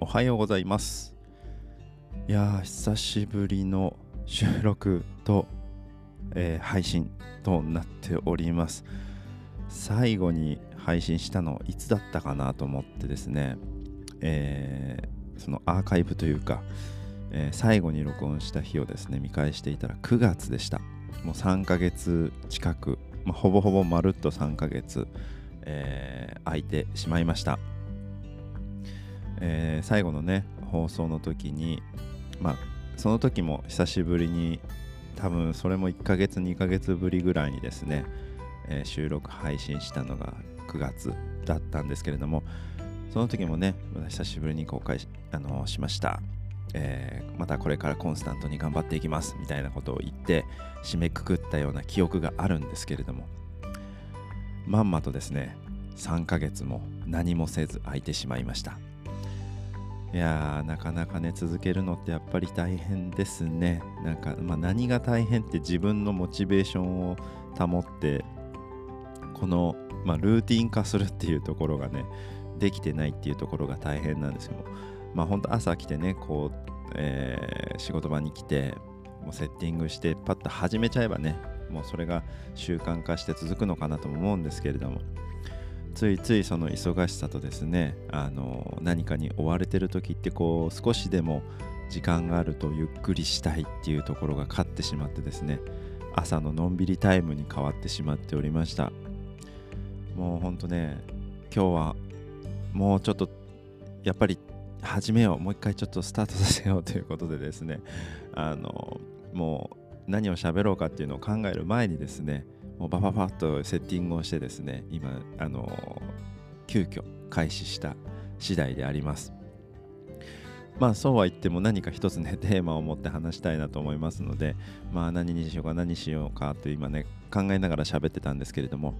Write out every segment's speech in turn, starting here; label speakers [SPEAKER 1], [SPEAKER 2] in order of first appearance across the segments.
[SPEAKER 1] おはようございます。いやー久しぶりの収録と、えー配信となっております。最後に配信したのいつだったかなと思ってですね、えーそのアーカイブというか、えー最後に録音した日をですね見返していたら9月でした。もう3ヶ月近く、まあ、ほぼほぼまるっと3ヶ月、えー空いてしまいました。えー最後のね放送の時にまあその時も久しぶりに多分それも1ヶ月2ヶ月ぶりぐらいにですね、えー収録配信したのが9月だったんですけれどもその時もねまた久しぶりに公開し,、あのしました、えーまたこれからコンスタントに頑張っていきますみたいなことを言って締めくくったような記憶があるんですけれどもまんまとですね3ヶ月も何もせず空いてしまいました。いやーなかなかね続けるのってやっぱり大変ですね。なんか、まあ、何が大変って自分のモチベーションを保ってこの、まあ、ルーティン化するっていうところがねできてないっていうところが大変なんですよまあ本当朝来てねこう、えー仕事場に来てもうセッティングしてパッと始めちゃえばねもうそれが習慣化して続くのかなとも思うんですけれども。ついついその忙しさとですねあの何かに追われてる時ってこう少しでも時間があるとゆっくりしたいっていうところが勝ってしまってですね朝ののんびりタイムに変わってしまっておりました。もうほんとね今日はもうちょっとやっぱり始めようもう一回ちょっとスタートさせようということでですねあのもう何を喋ろうかっていうのを考える前にですねもうバババッとセッティングをしてですね今あの急遽開始した次第であります。まあそうは言っても何か一つね テーマを持って話したいなと思いますのでまあ何にしようか何しようかと今ね考えながら喋ってたんですけれども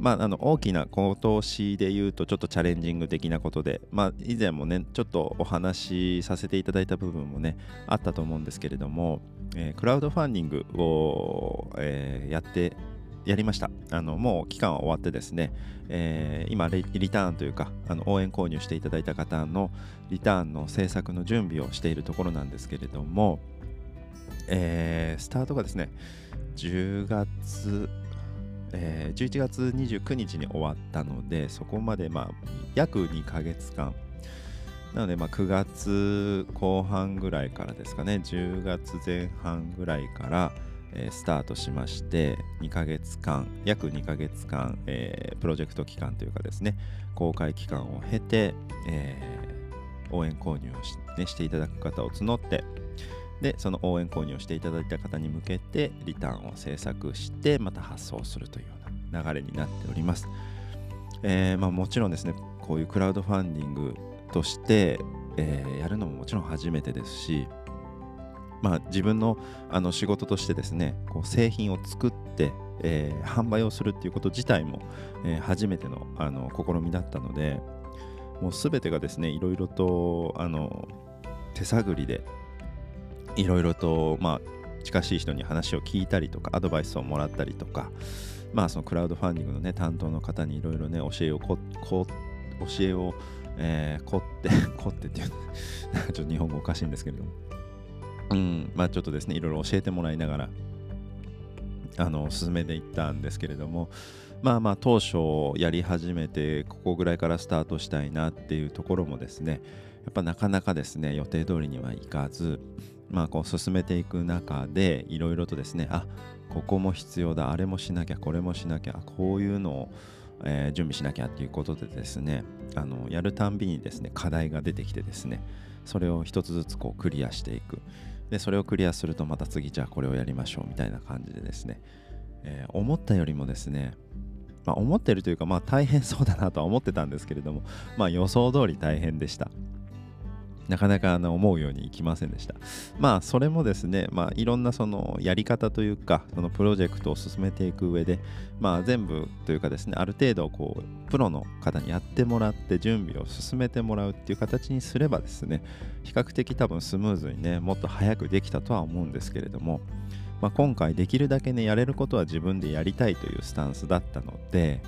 [SPEAKER 1] まあ、あの大きな今年で言うとちょっとチャレンジング的なことで、まあ、以前もねちょっとお話しさせていただいた部分もねあったと思うんですけれども、えクラウドファンディングを、えやってやりました。あのもう期間は終わってですね、えー今リターンというかあの応援購入していただいた方のリターンの制作の準備をしているところなんですけれども、えースタートがですね10月えー11月29日に終わったのでそこまでまあ約2ヶ月間。なのでまあ9月後半ぐらいからですかね10月前半ぐらいから、えースタートしまして2ヶ月間約2ヶ月間、えープロジェクト期間というかですね公開期間を経て、えー応援購入をし,、ね、していただく方を募ってでその応援購入をしていただいた方に向けてリターンを制作してまた発送するというような流れになっております、えーまあ、もちろんですねこういうクラウドファンディングとして、えやるのももちろん初めてですしまあ、自分のあの仕事としてですねこう製品を作って、えー販売をするっていうこと自体も、えー初めてのあの試みだったのでもう全てがですねいろいろとあの手探りでいろいろと、まあ、近しい人に話を聞いたりとかアドバイスをもらったりとか、まあ、そのクラウドファンディングの、ね、担当の方にいろいろね教えをここ教えを、えー、凝って凝ってっていう ちょっと日本語おかしいんですけれども。うん。まあちょっとですねいろいろ教えてもらいながらあの進めていったんですけれどもまあまあ当初やり始めてここぐらいからスタートしたいなっていうところもですねやっぱなかなかですね予定通りにはいかずまあこう進めていく中でいろいろとですねあここも必要だあれもしなきゃこれもしなきゃこういうのを、えー準備しなきゃっていうことでですねあのやるたんびにですね課題が出てきてですねそれを一つずつこうクリアしていくでそれをクリアするとまた次じゃあこれをやりましょうみたいな感じでですね、えー思ったよりもですねまあ、思ってるというか、まあ、大変そうだなとは思ってたんですけれども、まあ、予想通り大変でした。なかなかあの思うようにいきませんでした。まあそれもですね、まあ、いろんなそのやり方というかそのプロジェクトを進めていく上で、まあ、全部というかですねある程度こうプロの方にやってもらって準備を進めてもらうっていう形にすればですね比較的多分スムーズにねもっと早くできたとは思うんですけれども、まあ、今回できるだけねやれることは自分でやりたいというスタンスだったので、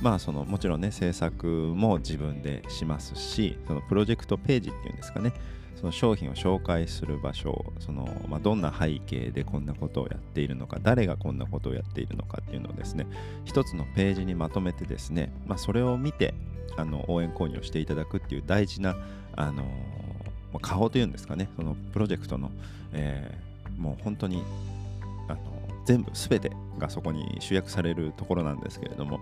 [SPEAKER 1] まあそのもちろんね制作も自分でしますしそのプロジェクトページっていうんですかね。その商品を紹介する場所その、まあ、どんな背景でこんなことをやっているのか誰がこんなことをやっているのかっていうのをですね一つのページにまとめてですね、まあ、それを見てあの応援購入をしていただくっていう大事なあのま、顔というんですかね。そのプロジェクトの、えー、もう本当にあの全部全てがそこに集約されるところなんですけれども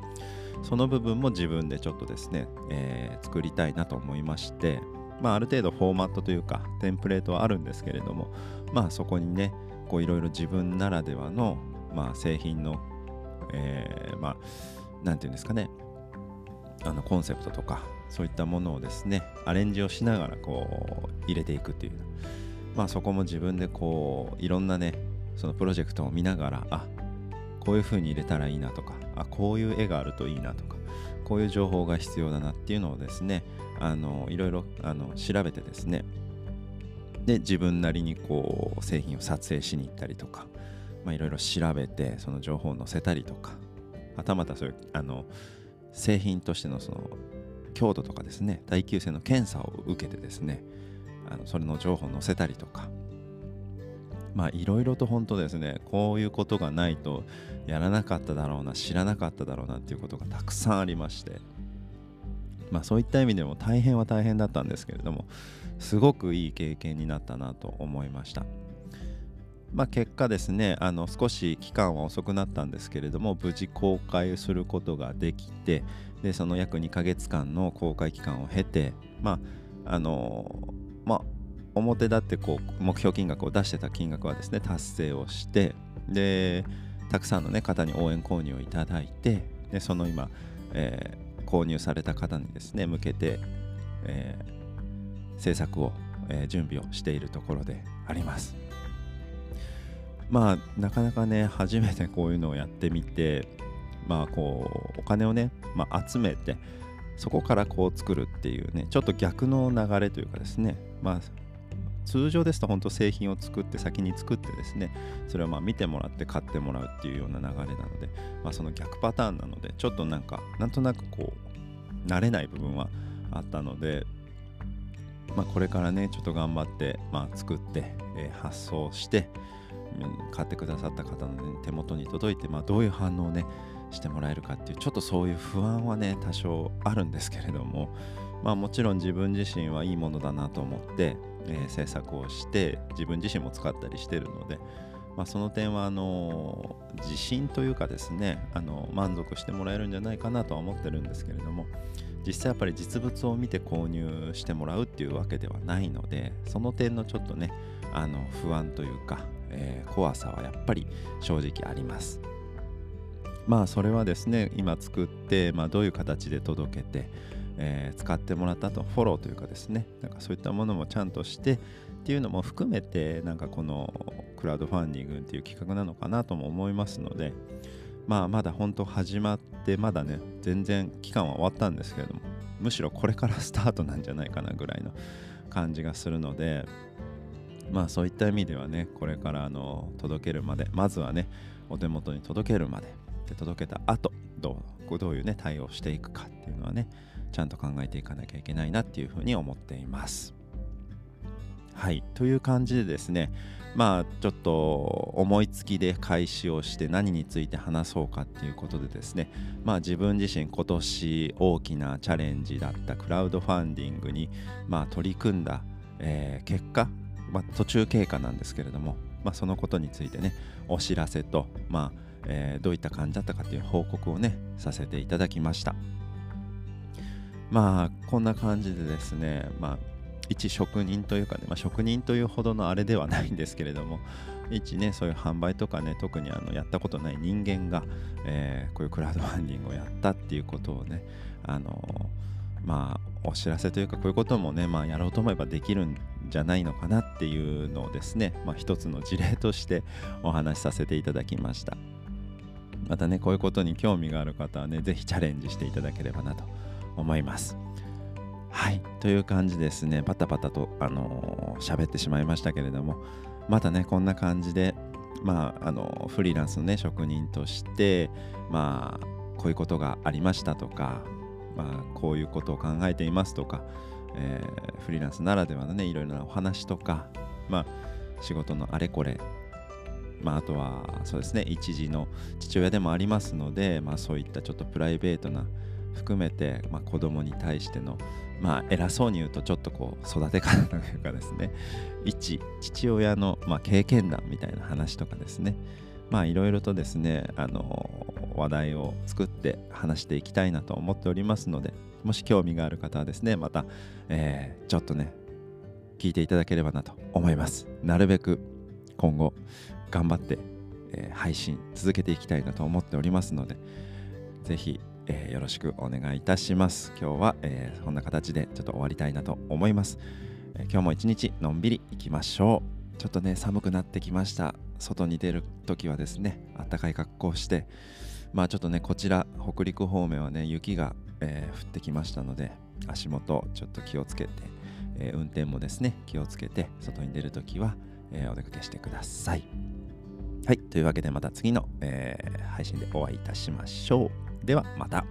[SPEAKER 1] その部分も自分でちょっとですね、えー、作りたいなと思いましてまあ、ある程度フォーマットというかテンプレートはあるんですけれども、まあ、そこにねいろいろ自分ならではの、まあ、製品の、えー、まあていうんですかねあのコンセプトとかそういったものをですねアレンジをしながらこう入れていくっていう。まあそこも自分でこういろんなねそのプロジェクトを見ながらあこういう風に入れたらいいなとかあこういう絵があるといいなとかこういう情報が必要だなっていうのをですねあのいろいろあの調べてですねで自分なりにこう製品を撮影しに行ったりとか、まあ、いろいろ調べてその情報を載せたりとかはたまたそういうあの製品としてのその強度とかですね耐久性の検査を受けてですねあのそれの情報を載せたりとかまあいろいろと本当ですねこういうことがないとやらなかっただろうな知らなかっただろうなっていうことがたくさんありましてまあそういった意味でも大変は大変だったんですけれどもすごくいい経験になったなと思いました。まあ、結果ですねあの少し期間は遅くなったんですけれども無事公開することができてでその約2ヶ月間の公開期間を経てまああの表立ってこう目標金額を出してた金額はですね達成をしてでたくさんの、ね、方に応援購入をいただいてでその今、えー、購入された方にですね向けて、えー、制作を、えー、準備をしているところであります。まあなかなかね初めてこういうのをやってみてまあこうお金をね、まあ、集めてそこからこう作るっていうねちょっと逆の流れというかですねまあ通常ですと本当製品を作って先に作ってですねそれをまあ見てもらって買ってもらうっていうような流れなので、まあ、その逆パターンなのでちょっとなんかなんとなくこう慣れない部分はあったので、まあ、これからねちょっと頑張って、まあ、作って、えー、発送して買ってくださった方の、ね、手元に届いて、まあ、どういう反応をねしてもらえるかっていうちょっとそういう不安はね多少あるんですけれどもまあもちろん自分自身はいいものだなと思って、えー、制作をして自分自身も使ったりしてるので、まあ、その点はあの自信というかですねあの満足してもらえるんじゃないかなとは思ってるんですけれども実際やっぱり実物を見て購入してもらうっていうわけではないのでその点のちょっとねあの不安というか、えー、怖さはやっぱり正直あります。まあそれはですね今作って、まあ、どういう形で届けてえー、使ってもらったと。フォローというかですね。なんかそういったものもちゃんとしてっていうのも含めてなんかこのクラウドファンディングっていう企画なのかなとも思いますのでまあまだ本当始まってまだね全然期間は終わったんですけれどもむしろこれからスタートなんじゃないかなぐらいの感じがするのでまあそういった意味ではねこれからあの届けるまでまずはねお手元に届けるまでで届けた後どうどういうね対応していくかっていうのはねちゃんと考えていかなきゃいけないなっていうふうに思っています。はいという感じでですねまあちょっと思いつきで開始をして何について話そうかっていうことでですねまあ自分自身今年大きなチャレンジだったクラウドファンディングにまあ取り組んだ、えー、結果、まあ、途中経過なんですけれども、まあ、そのことについてねお知らせとまあ、えー、どういった感じだったかっていう報告をねさせていただきました。まあこんな感じでですね、まあ、一職人というかね、まあ、職人というほどのあれではないんですけれども一ねそういう販売とかね特にあのやったことない人間が、えー、こういうクラウドファンディングをやったっていうことをねあのまあお知らせというかこういうこともね、まあ、やろうと思えばできるんじゃないのかなっていうのをですね、まあ、一つの事例としてお話しさせていただきました。またねこういうことに興味がある方はね是非チャレンジしていただければなと思います。はい。という感じですね。パタパタとあの喋、ってしまいましたけれども。またねこんな感じでまああのフリーランスのね職人としてまあこういうことがありましたとか、まあ、こういうことを考えていますとか、えー、フリーランスならではのねいろいろなお話とか、まあ、仕事のあれこれ、まあ、あとはそうですね一時の父親でもありますので、まあ、そういったちょっとプライベートな含めて、まあ、子供に対しての、まあ、偉そうに言うとちょっとこう育て方というかですね。一父親の、まあ、経験談みたいな話とかですね。まあいろいろとですねあの話題を作って話していきたいなと思っておりますのでもし興味がある方はですねまた、えー、ちょっとね聞いていただければなと思います。なるべく今後頑張って、えー、配信続けていきたいなと思っておりますのでぜひ、えー、よろしくお願いいたします。今日は、えー、こんな形でちょっと終わりたいなと思います、え今日も一日のんびりいきましょう。ちょっとね寒くなってきました。外に出る時はですねあったかい格好をしてまあちょっとねこちら北陸方面はね雪が、えー、降ってきましたので足元ちょっと気をつけて、えー、運転もですね気をつけて外に出るときは、えー、お出かけしてください。はいというわけでまた次の、え配信でお会いいたしましょう。ではまた。